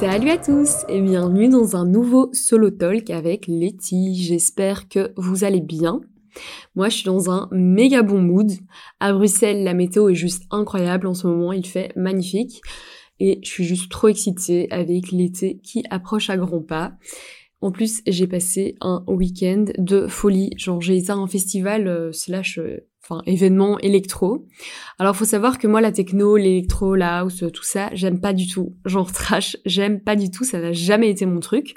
Salut à tous et bienvenue dans un nouveau solo talk avec Letty. J'espère que vous allez bien. Moi, je suis dans un méga bon mood. À Bruxelles, la météo est juste incroyable en ce moment, il fait magnifique. Et je suis juste trop excitée avec l'été qui approche à grands pas. En plus, j'ai passé un week-end de folie. Genre, j'ai été à un festival euh, slash, euh, enfin, événement électro. Alors, faut savoir que moi, la techno, l'électro, la house, tout ça, j'aime pas du tout. Genre trash, j'aime pas du tout. Ça n'a jamais été mon truc.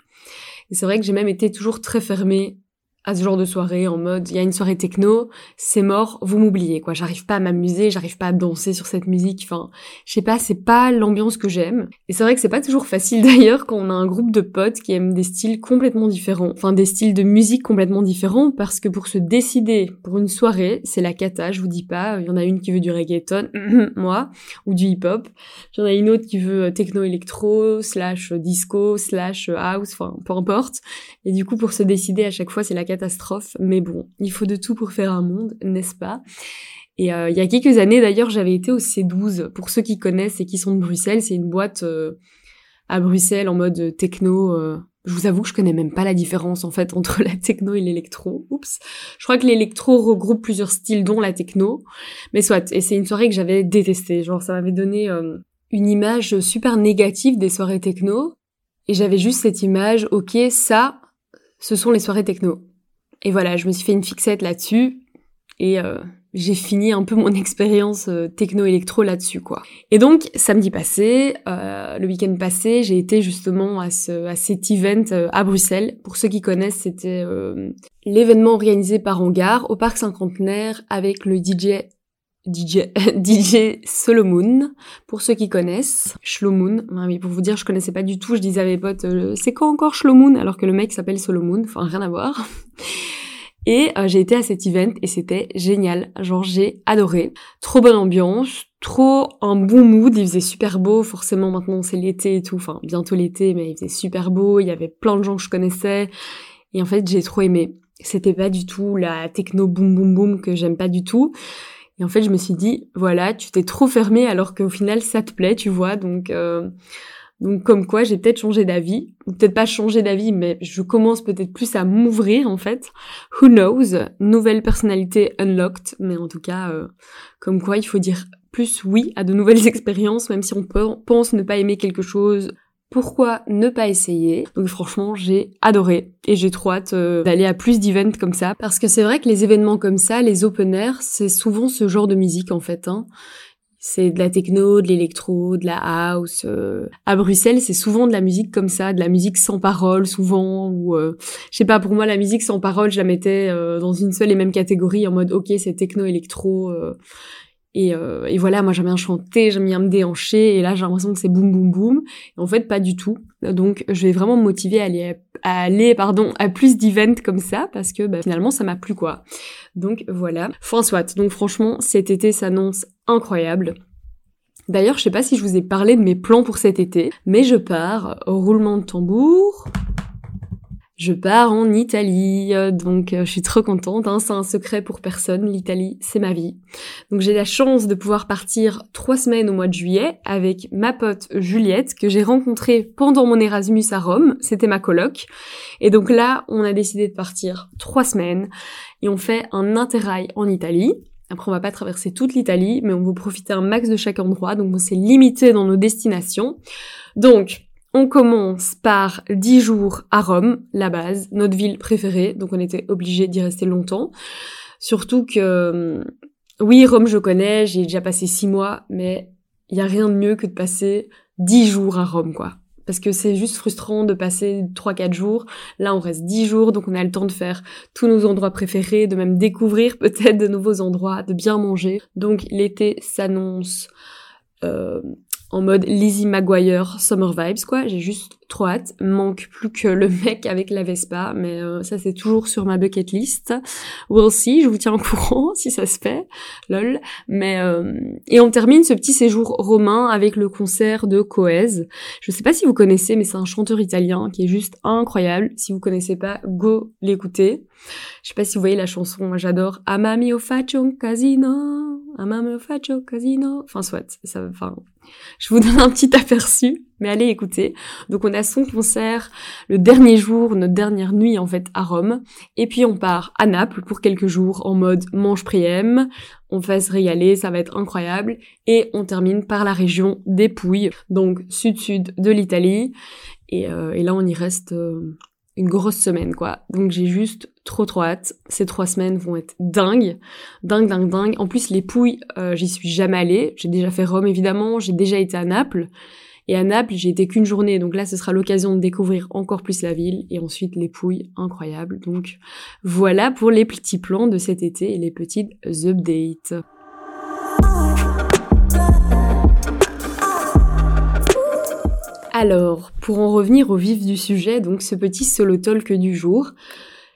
Et c'est vrai que j'ai même été toujours très fermée à ce genre de soirée en mode il y a une soirée techno, c'est mort, vous m'oubliez quoi. J'arrive pas à m'amuser, j'arrive pas à danser sur cette musique. Enfin, je sais pas, c'est pas l'ambiance que j'aime. Et c'est vrai que c'est pas toujours facile d'ailleurs quand on a un groupe de potes qui aiment des styles complètement différents, enfin des styles de musique complètement différents parce que pour se décider pour une soirée, c'est la cata, je vous dis pas, il y en a une qui veut du reggaeton, moi, ou du hip-hop. Il y en a une autre qui veut techno électro slash disco slash house, enfin peu importe. Et du coup pour se décider à chaque fois c'est la catastrophe, mais bon, il faut de tout pour faire un monde, n'est-ce pas? Et euh, il y a quelques années d'ailleurs, j'avais été au C12. Pour ceux qui connaissent et qui sont de Bruxelles, c'est une boîte euh, à Bruxelles en mode techno. Euh. je vous avoue que je connais même pas la différence en fait entre la techno et l'électro. Oups. Je crois que l'électro regroupe plusieurs styles dont la techno. Mais soit. Et c'est une soirée que j'avais détestée. Genre ça m'avait donné une image super négative des soirées techno. Et j'avais juste cette image, ok, ça, ce sont les soirées techno. Et voilà, je me suis fait une fixette là-dessus et euh, j'ai fini un peu mon expérience euh, techno-électro là-dessus, quoi. Et donc, samedi passé, euh, le week-end passé, j'ai été justement à, ce, à cet event à Bruxelles. Pour ceux qui connaissent, c'était l'événement organisé par Hangar au Parc Cinquantenaire avec le DJ DJ, DJ Solomon, pour ceux qui connaissent, Shlomoon. mais pour vous dire, je connaissais pas du tout, je disais à mes potes, euh, c'est quoi encore Shlomoon Alors que le mec s'appelle Solomon, enfin rien à voir. Et euh, j'ai été à cet event et c'était génial, genre j'ai adoré. Trop bonne ambiance, trop un bon mood, il faisait super beau, forcément maintenant c'est l'été et tout, enfin bientôt l'été, mais il faisait super beau, il y avait plein de gens que je connaissais, et en fait j'ai trop aimé. C'était pas du tout la techno boom boom boom que j'aime pas du tout. Et en fait, je me suis dit, voilà, tu t'es trop fermé alors qu'au final, ça te plaît, tu vois. Donc, euh, donc comme quoi, j'ai peut-être changé d'avis, ou peut-être pas changé d'avis, mais je commence peut-être plus à m'ouvrir en fait. Who knows? Nouvelle personnalité unlocked, mais en tout cas, euh, comme quoi, il faut dire plus oui à de nouvelles expériences, même si on pense ne pas aimer quelque chose pourquoi ne pas essayer? Donc franchement, j'ai adoré et j'ai trop hâte euh, d'aller à plus d'events comme ça parce que c'est vrai que les événements comme ça, les open air, c'est souvent ce genre de musique en fait. Hein. C'est de la techno, de l'électro, de la house. Euh. À Bruxelles, c'est souvent de la musique comme ça, de la musique sans parole souvent. Ou euh, je sais pas, pour moi, la musique sans parole, je la mettais dans une seule et même catégorie en mode ok, c'est techno, électro. Et, euh, et, voilà, moi j'aime bien chanter, j'aime bien me déhancher, et là j'ai l'impression que c'est boum boum boum. En fait, pas du tout. Donc je vais vraiment me motiver à aller, à aller pardon, à plus d'events comme ça, parce que bah, finalement ça m'a plu quoi. Donc voilà. Enfin soit. Donc franchement, cet été s'annonce incroyable. D'ailleurs, je sais pas si je vous ai parlé de mes plans pour cet été, mais je pars au roulement de tambour je pars en Italie, euh, donc euh, je suis trop contente, hein, c'est un secret pour personne, l'Italie c'est ma vie. Donc j'ai la chance de pouvoir partir trois semaines au mois de juillet avec ma pote Juliette que j'ai rencontrée pendant mon Erasmus à Rome, c'était ma coloc. Et donc là on a décidé de partir trois semaines et on fait un interrail en Italie. Après, on va pas traverser toute l'Italie, mais on va profiter un max de chaque endroit, donc on s'est limité dans nos destinations. Donc, on commence par 10 jours à Rome, la base, notre ville préférée, donc on était obligé d'y rester longtemps. Surtout que, hum, oui, Rome je connais, j'ai déjà passé 6 mois, mais il y a rien de mieux que de passer 10 jours à Rome, quoi. Parce que c'est juste frustrant de passer 3-4 jours. Là, on reste 10 jours, donc on a le temps de faire tous nos endroits préférés, de même découvrir peut-être de nouveaux endroits, de bien manger. Donc l'été s'annonce euh, en mode Lizzie McGuire Summer Vibes quoi. J'ai juste trop hâte. Manque plus que le mec avec la Vespa, mais euh, ça c'est toujours sur ma bucket list. We'll see, je vous tiens au courant si ça se fait. Lol. Mais euh, et on termine ce petit séjour romain avec le concert de Coez. Je sais pas si vous connaissez, mais c'est un chanteur italien qui est juste incroyable. Si vous connaissez pas, go l'écouter. Je sais pas si vous voyez la chanson, j'adore Amami o faccio un casino Amame faccio casino. Enfin, soit, ça, enfin, je vous donne un petit aperçu, mais allez écouter. Donc, on a son concert le dernier jour, notre dernière nuit, en fait, à Rome. Et puis, on part à Naples pour quelques jours en mode mange priem. On va se régaler, ça va être incroyable. Et on termine par la région des Pouilles, donc sud-sud de l'Italie. Et, euh, et, là, on y reste euh, une grosse semaine, quoi. Donc, j'ai juste trop trop hâte. Ces trois semaines vont être dingues, dingue, dingue, dingue. En plus, les Pouilles, euh, j'y suis jamais allée. J'ai déjà fait Rome, évidemment. J'ai déjà été à Naples. Et à Naples, j'ai été qu'une journée. Donc là, ce sera l'occasion de découvrir encore plus la ville. Et ensuite, les Pouilles, incroyable. Donc voilà pour les petits plans de cet été et les petites updates. Alors, pour en revenir au vif du sujet, donc ce petit solo talk du jour,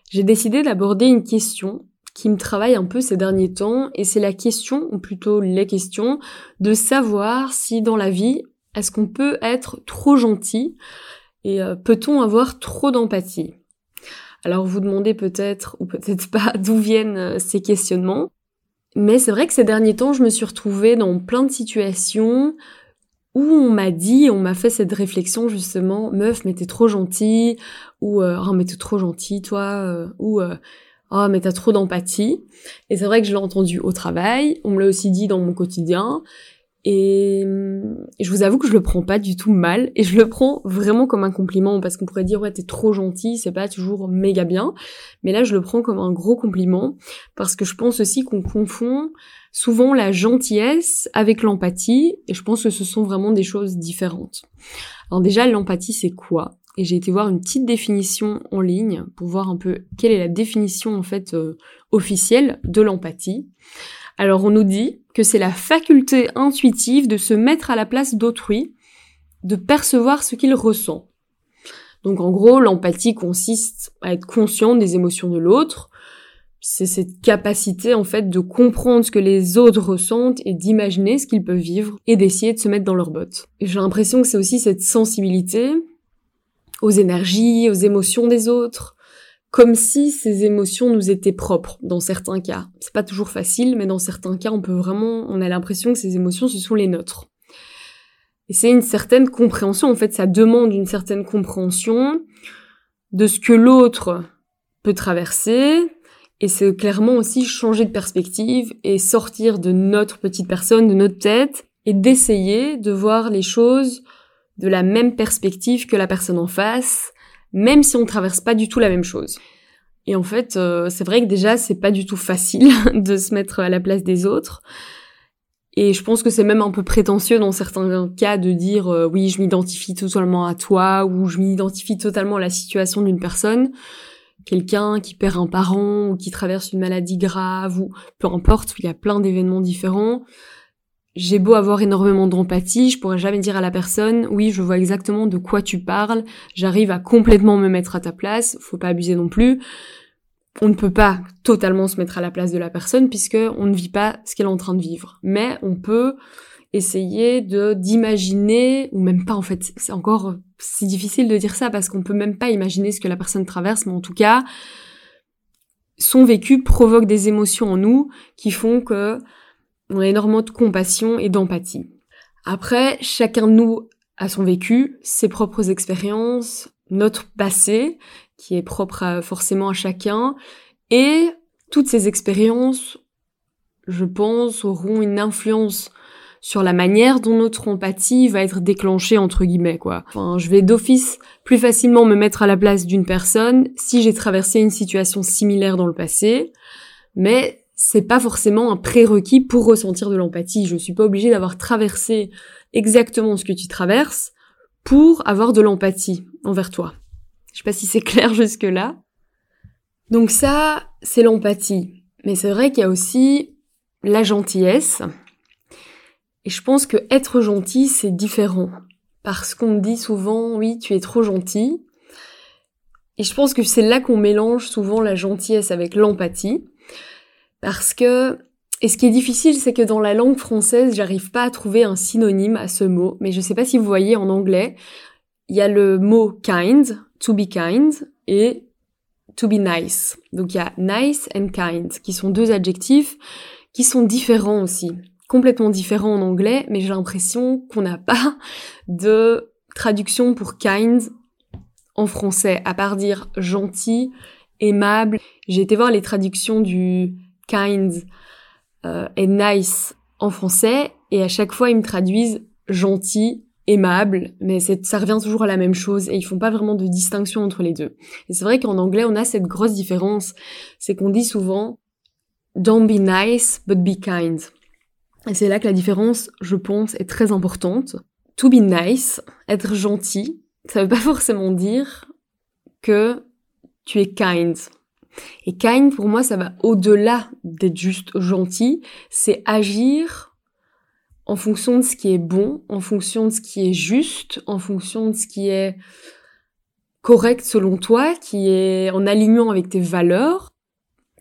j'ai décidé d'aborder une question qui me travaille un peu ces derniers temps, et c'est la question, ou plutôt les questions, de savoir si dans la vie, est-ce qu'on peut être trop gentil et euh, peut-on avoir trop d'empathie? Alors vous demandez peut-être ou peut-être pas d'où viennent euh, ces questionnements, mais c'est vrai que ces derniers temps, je me suis retrouvée dans plein de situations où on m'a dit, on m'a fait cette réflexion justement, meuf, mais t'es trop gentille, ou euh, oh mais t'es trop gentille toi, euh, ou euh, oh mais t'as trop d'empathie. Et c'est vrai que je l'ai entendu au travail, on me l'a aussi dit dans mon quotidien, et je vous avoue que je le prends pas du tout mal, et je le prends vraiment comme un compliment, parce qu'on pourrait dire ouais t'es trop gentille, c'est pas toujours méga bien, mais là je le prends comme un gros compliment, parce que je pense aussi qu'on confond souvent la gentillesse avec l'empathie, et je pense que ce sont vraiment des choses différentes. Alors déjà, l'empathie, c'est quoi? Et j'ai été voir une petite définition en ligne pour voir un peu quelle est la définition en fait euh, officielle de l'empathie. Alors on nous dit que c'est la faculté intuitive de se mettre à la place d'autrui, de percevoir ce qu'il ressent. Donc en gros, l'empathie consiste à être conscient des émotions de l'autre, c'est cette capacité en fait de comprendre ce que les autres ressentent et d'imaginer ce qu'ils peuvent vivre et d'essayer de se mettre dans leurs bottes. J'ai l'impression que c'est aussi cette sensibilité aux énergies, aux émotions des autres, comme si ces émotions nous étaient propres dans certains cas. C'est pas toujours facile, mais dans certains cas, on peut vraiment, on a l'impression que ces émotions ce sont les nôtres. Et c'est une certaine compréhension, en fait, ça demande une certaine compréhension de ce que l'autre peut traverser, et c'est clairement aussi changer de perspective et sortir de notre petite personne, de notre tête, et d'essayer de voir les choses de la même perspective que la personne en face, même si on traverse pas du tout la même chose. Et en fait, euh, c'est vrai que déjà, c'est pas du tout facile de se mettre à la place des autres. Et je pense que c'est même un peu prétentieux dans certains cas de dire euh, oui, je m'identifie totalement à toi ou je m'identifie totalement à la situation d'une personne quelqu'un qui perd un parent ou qui traverse une maladie grave ou peu importe, il y a plein d'événements différents. J'ai beau avoir énormément d'empathie, je pourrais jamais dire à la personne oui, je vois exactement de quoi tu parles, j'arrive à complètement me mettre à ta place, faut pas abuser non plus. On ne peut pas totalement se mettre à la place de la personne puisque on ne vit pas ce qu'elle est en train de vivre. Mais on peut essayer de d'imaginer ou même pas en fait c'est encore c'est difficile de dire ça parce qu'on peut même pas imaginer ce que la personne traverse mais en tout cas son vécu provoque des émotions en nous qui font que on a énormément de compassion et d'empathie. Après, chacun de nous a son vécu, ses propres expériences, notre passé, qui est propre forcément à chacun, et toutes ces expériences, je pense, auront une influence sur la manière dont notre empathie va être déclenchée entre guillemets quoi. Enfin, je vais d'office plus facilement me mettre à la place d'une personne si j'ai traversé une situation similaire dans le passé, mais c'est pas forcément un prérequis pour ressentir de l'empathie. Je suis pas obligée d'avoir traversé exactement ce que tu traverses pour avoir de l'empathie envers toi. Je sais pas si c'est clair jusque là. Donc ça, c'est l'empathie. Mais c'est vrai qu'il y a aussi la gentillesse, et je pense que être gentil, c'est différent. Parce qu'on me dit souvent, oui, tu es trop gentil. Et je pense que c'est là qu'on mélange souvent la gentillesse avec l'empathie. Parce que, et ce qui est difficile, c'est que dans la langue française, j'arrive pas à trouver un synonyme à ce mot. Mais je sais pas si vous voyez en anglais, il y a le mot kind, to be kind, et to be nice. Donc il y a nice and kind, qui sont deux adjectifs qui sont différents aussi, complètement différents en anglais, mais j'ai l'impression qu'on n'a pas de traduction pour kind en français, à part dire gentil, aimable. J'ai été voir les traductions du kind euh, et nice en français, et à chaque fois ils me traduisent gentil, aimable, mais ça revient toujours à la même chose et ils font pas vraiment de distinction entre les deux. Et c'est vrai qu'en anglais, on a cette grosse différence, c'est qu'on dit souvent don't be nice but be kind. Et c'est là que la différence, je pense, est très importante. To be nice, être gentil, ça veut pas forcément dire que tu es kind. Et kind, pour moi, ça va au-delà d'être juste gentil, c'est agir en fonction de ce qui est bon, en fonction de ce qui est juste, en fonction de ce qui est correct selon toi, qui est en alignement avec tes valeurs.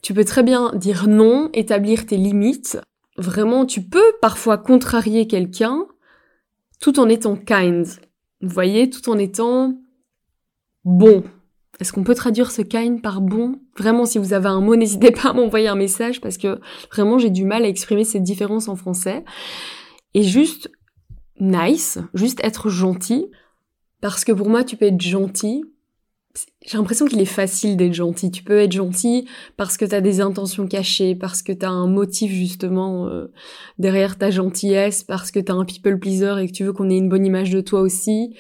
Tu peux très bien dire non, établir tes limites. Vraiment, tu peux parfois contrarier quelqu'un tout en étant kind. Vous voyez, tout en étant bon. Est-ce qu'on peut traduire ce kind par bon? Vraiment, si vous avez un mot, n'hésitez pas à m'envoyer un message parce que vraiment, j'ai du mal à exprimer cette différence en français et juste nice, juste être gentil, parce que pour moi, tu peux être gentil. J'ai l'impression qu'il est facile d'être gentil. Tu peux être gentil parce que tu as des intentions cachées, parce que tu as un motif justement euh, derrière ta gentillesse, parce que tu as un people pleaser et que tu veux qu'on ait une bonne image de toi aussi.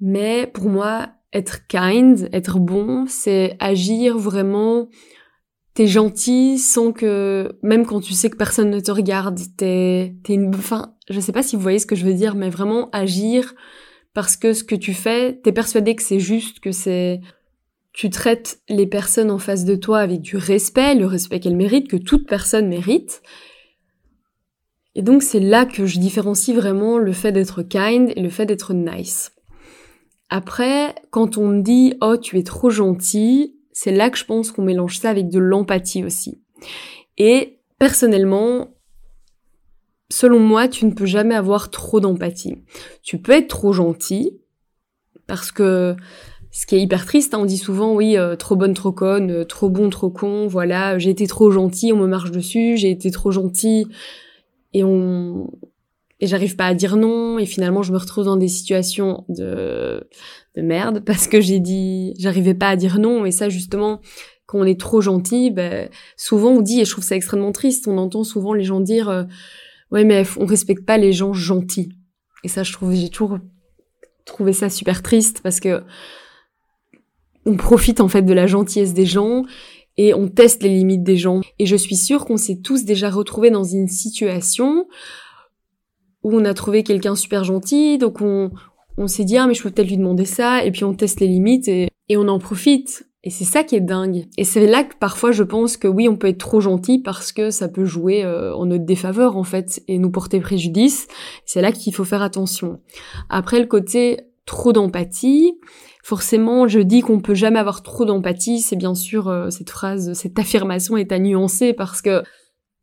Mais pour moi, être kind, être bon, c'est agir vraiment t'es gentil sans que même quand tu sais que personne ne te regarde, t'es t'es une enfin, je sais pas si vous voyez ce que je veux dire mais vraiment agir parce que ce que tu fais, t'es persuadé que c'est juste, que c'est tu traites les personnes en face de toi avec du respect, le respect qu'elles méritent, que toute personne mérite. Et donc c'est là que je différencie vraiment le fait d'être kind et le fait d'être nice. Après, quand on me dit oh tu es trop gentil, c'est là que je pense qu'on mélange ça avec de l'empathie aussi. Et personnellement, selon moi, tu ne peux jamais avoir trop d'empathie. Tu peux être trop gentil, parce que ce qui est hyper triste, hein, on dit souvent oui, euh, trop bonne, trop conne, euh, trop bon, trop con, voilà, j'ai été trop gentil, on me marche dessus, j'ai été trop gentil, et on et j'arrive pas à dire non, et finalement je me retrouve dans des situations de de merde parce que j'ai dit, j'arrivais pas à dire non. Et ça, justement, quand on est trop gentil, ben, souvent on dit, et je trouve ça extrêmement triste, on entend souvent les gens dire, euh, ouais, mais on respecte pas les gens gentils. Et ça, je trouve, j'ai toujours trouvé ça super triste parce que on profite en fait de la gentillesse des gens et on teste les limites des gens. Et je suis sûre qu'on s'est tous déjà retrouvés dans une situation où on a trouvé quelqu'un super gentil, donc on, on s'est dit ah mais je peux peut-être lui demander ça et puis on teste les limites et, et on en profite et c'est ça qui est dingue. Et c'est là que parfois je pense que oui on peut être trop gentil parce que ça peut jouer euh, en notre défaveur en fait et nous porter préjudice. C'est là qu'il faut faire attention. Après le côté trop d'empathie forcément je dis qu'on peut jamais avoir trop d'empathie. C'est bien sûr euh, cette phrase cette affirmation est à nuancer parce que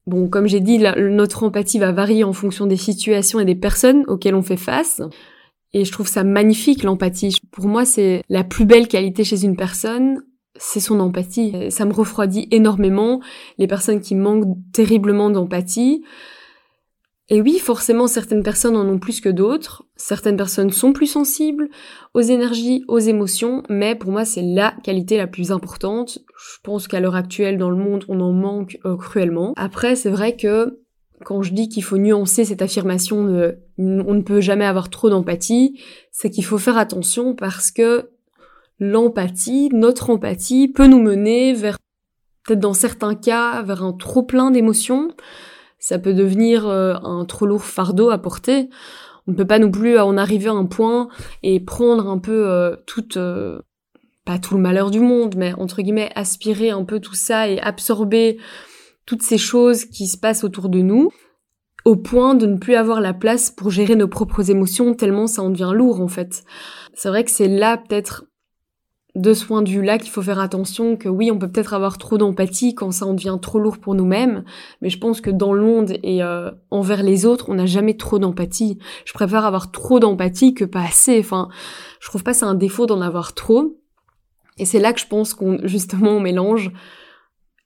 Bon, comme j'ai dit, notre empathie va varier en fonction des situations et des personnes auxquelles on fait face. Et je trouve ça magnifique, l'empathie. Pour moi, c'est la plus belle qualité chez une personne, c'est son empathie. Ça me refroidit énormément les personnes qui manquent terriblement d'empathie. Et oui, forcément, certaines personnes en ont plus que d'autres. Certaines personnes sont plus sensibles aux énergies, aux émotions, mais pour moi, c'est la qualité la plus importante. Je pense qu'à l'heure actuelle, dans le monde, on en manque euh, cruellement. Après, c'est vrai que quand je dis qu'il faut nuancer cette affirmation de on ne peut jamais avoir trop d'empathie, c'est qu'il faut faire attention parce que l'empathie, notre empathie peut nous mener vers peut-être dans certains cas vers un trop plein d'émotions. Ça peut devenir euh, un trop lourd fardeau à porter. On ne peut pas non plus en arriver à un point et prendre un peu euh, toute euh, pas tout le malheur du monde, mais entre guillemets aspirer un peu tout ça et absorber toutes ces choses qui se passent autour de nous, au point de ne plus avoir la place pour gérer nos propres émotions tellement ça en devient lourd en fait. C'est vrai que c'est là peut-être de ce point de vue-là qu'il faut faire attention que oui, on peut peut-être avoir trop d'empathie quand ça en devient trop lourd pour nous-mêmes, mais je pense que dans le monde et euh, envers les autres, on n'a jamais trop d'empathie. Je préfère avoir trop d'empathie que pas assez. Enfin, je trouve pas c'est un défaut d'en avoir trop. Et c'est là que je pense qu'on justement on mélange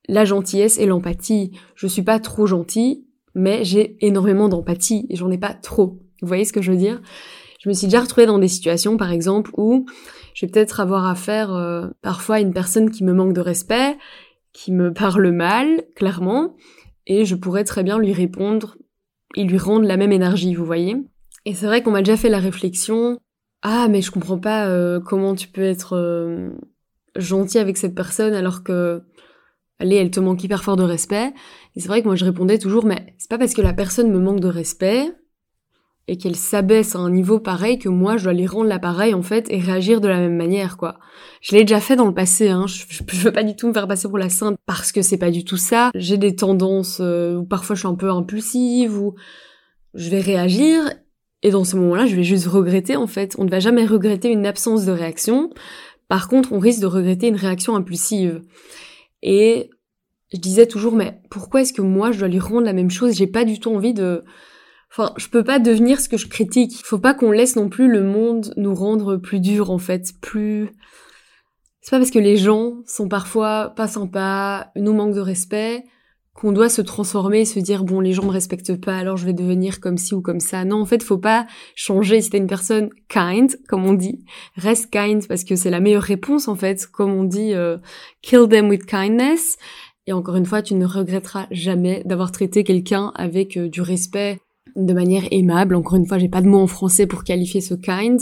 la gentillesse et l'empathie. Je suis pas trop gentille, mais j'ai énormément d'empathie et j'en ai pas trop. Vous voyez ce que je veux dire? Je me suis déjà retrouvée dans des situations, par exemple, où je vais peut-être avoir affaire euh, parfois à une personne qui me manque de respect, qui me parle mal, clairement, et je pourrais très bien lui répondre et lui rendre la même énergie, vous voyez Et c'est vrai qu'on m'a déjà fait la réflexion, ah mais je comprends pas euh, comment tu peux être euh, gentil avec cette personne alors que allez, elle te manque hyper fort de respect. Et c'est vrai que moi je répondais toujours, mais c'est pas parce que la personne me manque de respect et qu'elle s'abaisse à un niveau pareil que moi je dois lui rendre l'appareil en fait et réagir de la même manière quoi. Je l'ai déjà fait dans le passé, hein. je, je, veux pas du tout me faire passer pour la sainte parce que c'est pas du tout ça. J'ai des tendances euh, où parfois je suis un peu impulsive ou je vais réagir et dans ce moment-là je vais juste regretter en fait. On ne va jamais regretter une absence de réaction. Par contre on risque de regretter une réaction impulsive. Et je disais toujours, mais pourquoi est-ce que moi je dois lui rendre la même chose? J'ai pas du tout envie de. Enfin, je peux pas devenir ce que je critique. Faut pas qu'on laisse non plus le monde nous rendre plus dur, en fait, plus. C'est pas parce que les gens sont parfois pas sympas, nous manquent de respect, qu'on doit se transformer et se dire bon les gens me respectent pas alors je vais devenir comme ci ou comme ça. Non en fait faut pas changer. Si t'es une personne kind comme on dit, reste kind parce que c'est la meilleure réponse en fait. Comme on dit euh, kill them with kindness. Et encore une fois tu ne regretteras jamais d'avoir traité quelqu'un avec euh, du respect de manière aimable. Encore une fois j'ai pas de mot en français pour qualifier ce kind,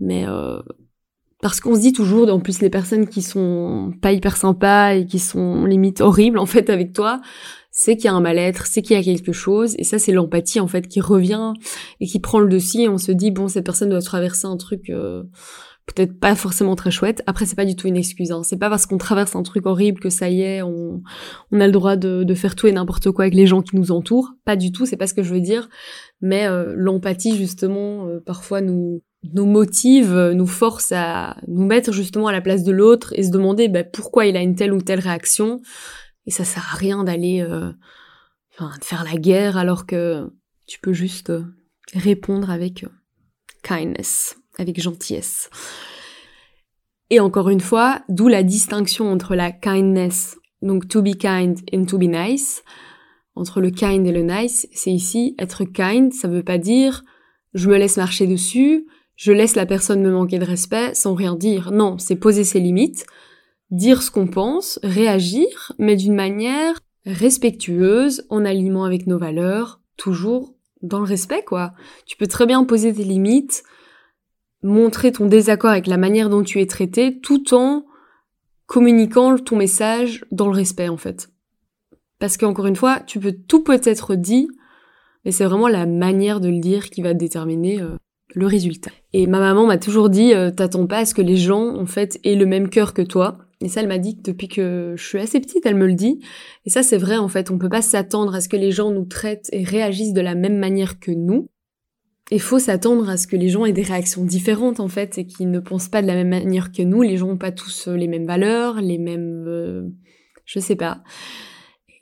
mais euh, parce qu'on se dit toujours, en plus les personnes qui sont pas hyper sympas et qui sont limite horribles en fait avec toi, c'est qu'il y a un mal-être, c'est qu'il y a quelque chose, et ça c'est l'empathie en fait qui revient et qui prend le dossier. Et on se dit bon cette personne doit traverser un truc euh, peut-être pas forcément très chouette. Après c'est pas du tout une excuse, hein. c'est pas parce qu'on traverse un truc horrible que ça y est, on, on a le droit de, de faire tout et n'importe quoi avec les gens qui nous entourent. Pas du tout, c'est pas ce que je veux dire. Mais euh, l'empathie justement euh, parfois nous nous motive, nous force à nous mettre justement à la place de l'autre et se demander bah, pourquoi il a une telle ou telle réaction. Et ça sert à rien d'aller euh, enfin, de faire la guerre alors que tu peux juste euh, répondre avec euh, kindness, avec gentillesse. Et encore une fois, d'où la distinction entre la kindness, donc to be kind and to be nice, entre le kind et le nice, c'est ici être kind, ça veut pas dire je me laisse marcher dessus, je laisse la personne me manquer de respect sans rien dire. Non, c'est poser ses limites, dire ce qu'on pense, réagir, mais d'une manière respectueuse, en aliment avec nos valeurs, toujours dans le respect, quoi. Tu peux très bien poser tes limites, montrer ton désaccord avec la manière dont tu es traité, tout en communiquant ton message dans le respect, en fait. Parce qu'encore une fois, tu peux tout peut être dit, mais c'est vraiment la manière de le dire qui va déterminer euh, le résultat. Et ma maman m'a toujours dit, euh, t'attends pas à ce que les gens, en fait, aient le même cœur que toi. Et ça, elle m'a dit que depuis que je suis assez petite, elle me le dit. Et ça, c'est vrai, en fait. On peut pas s'attendre à ce que les gens nous traitent et réagissent de la même manière que nous. Il faut s'attendre à ce que les gens aient des réactions différentes, en fait, et qu'ils ne pensent pas de la même manière que nous. Les gens n'ont pas tous euh, les mêmes valeurs, les mêmes... Euh, je sais pas.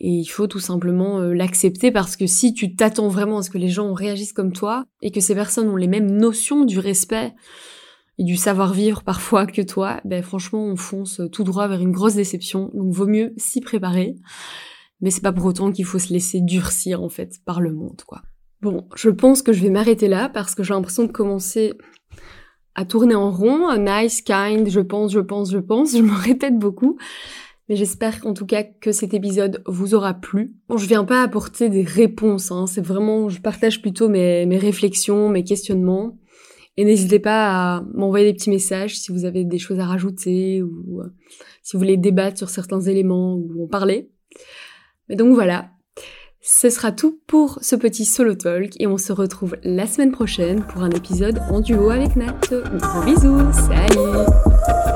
Et il faut tout simplement euh, l'accepter parce que si tu t'attends vraiment à ce que les gens réagissent comme toi et que ces personnes ont les mêmes notions du respect et du savoir-vivre parfois que toi, ben franchement on fonce tout droit vers une grosse déception. Donc vaut mieux s'y préparer. Mais c'est pas pour autant qu'il faut se laisser durcir en fait par le monde quoi. Bon, je pense que je vais m'arrêter là parce que j'ai l'impression de commencer à tourner en rond, nice, kind, je pense, je pense, je pense, je me répète beaucoup. Mais j'espère en tout cas que cet épisode vous aura plu. Bon, je viens pas apporter des réponses, hein. c'est vraiment, je partage plutôt mes, mes réflexions, mes questionnements. Et n'hésitez pas à m'envoyer des petits messages si vous avez des choses à rajouter ou euh, si vous voulez débattre sur certains éléments ou en parler. Mais donc voilà, ce sera tout pour ce petit solo talk et on se retrouve la semaine prochaine pour un épisode en duo avec Nat. Gros bisous, salut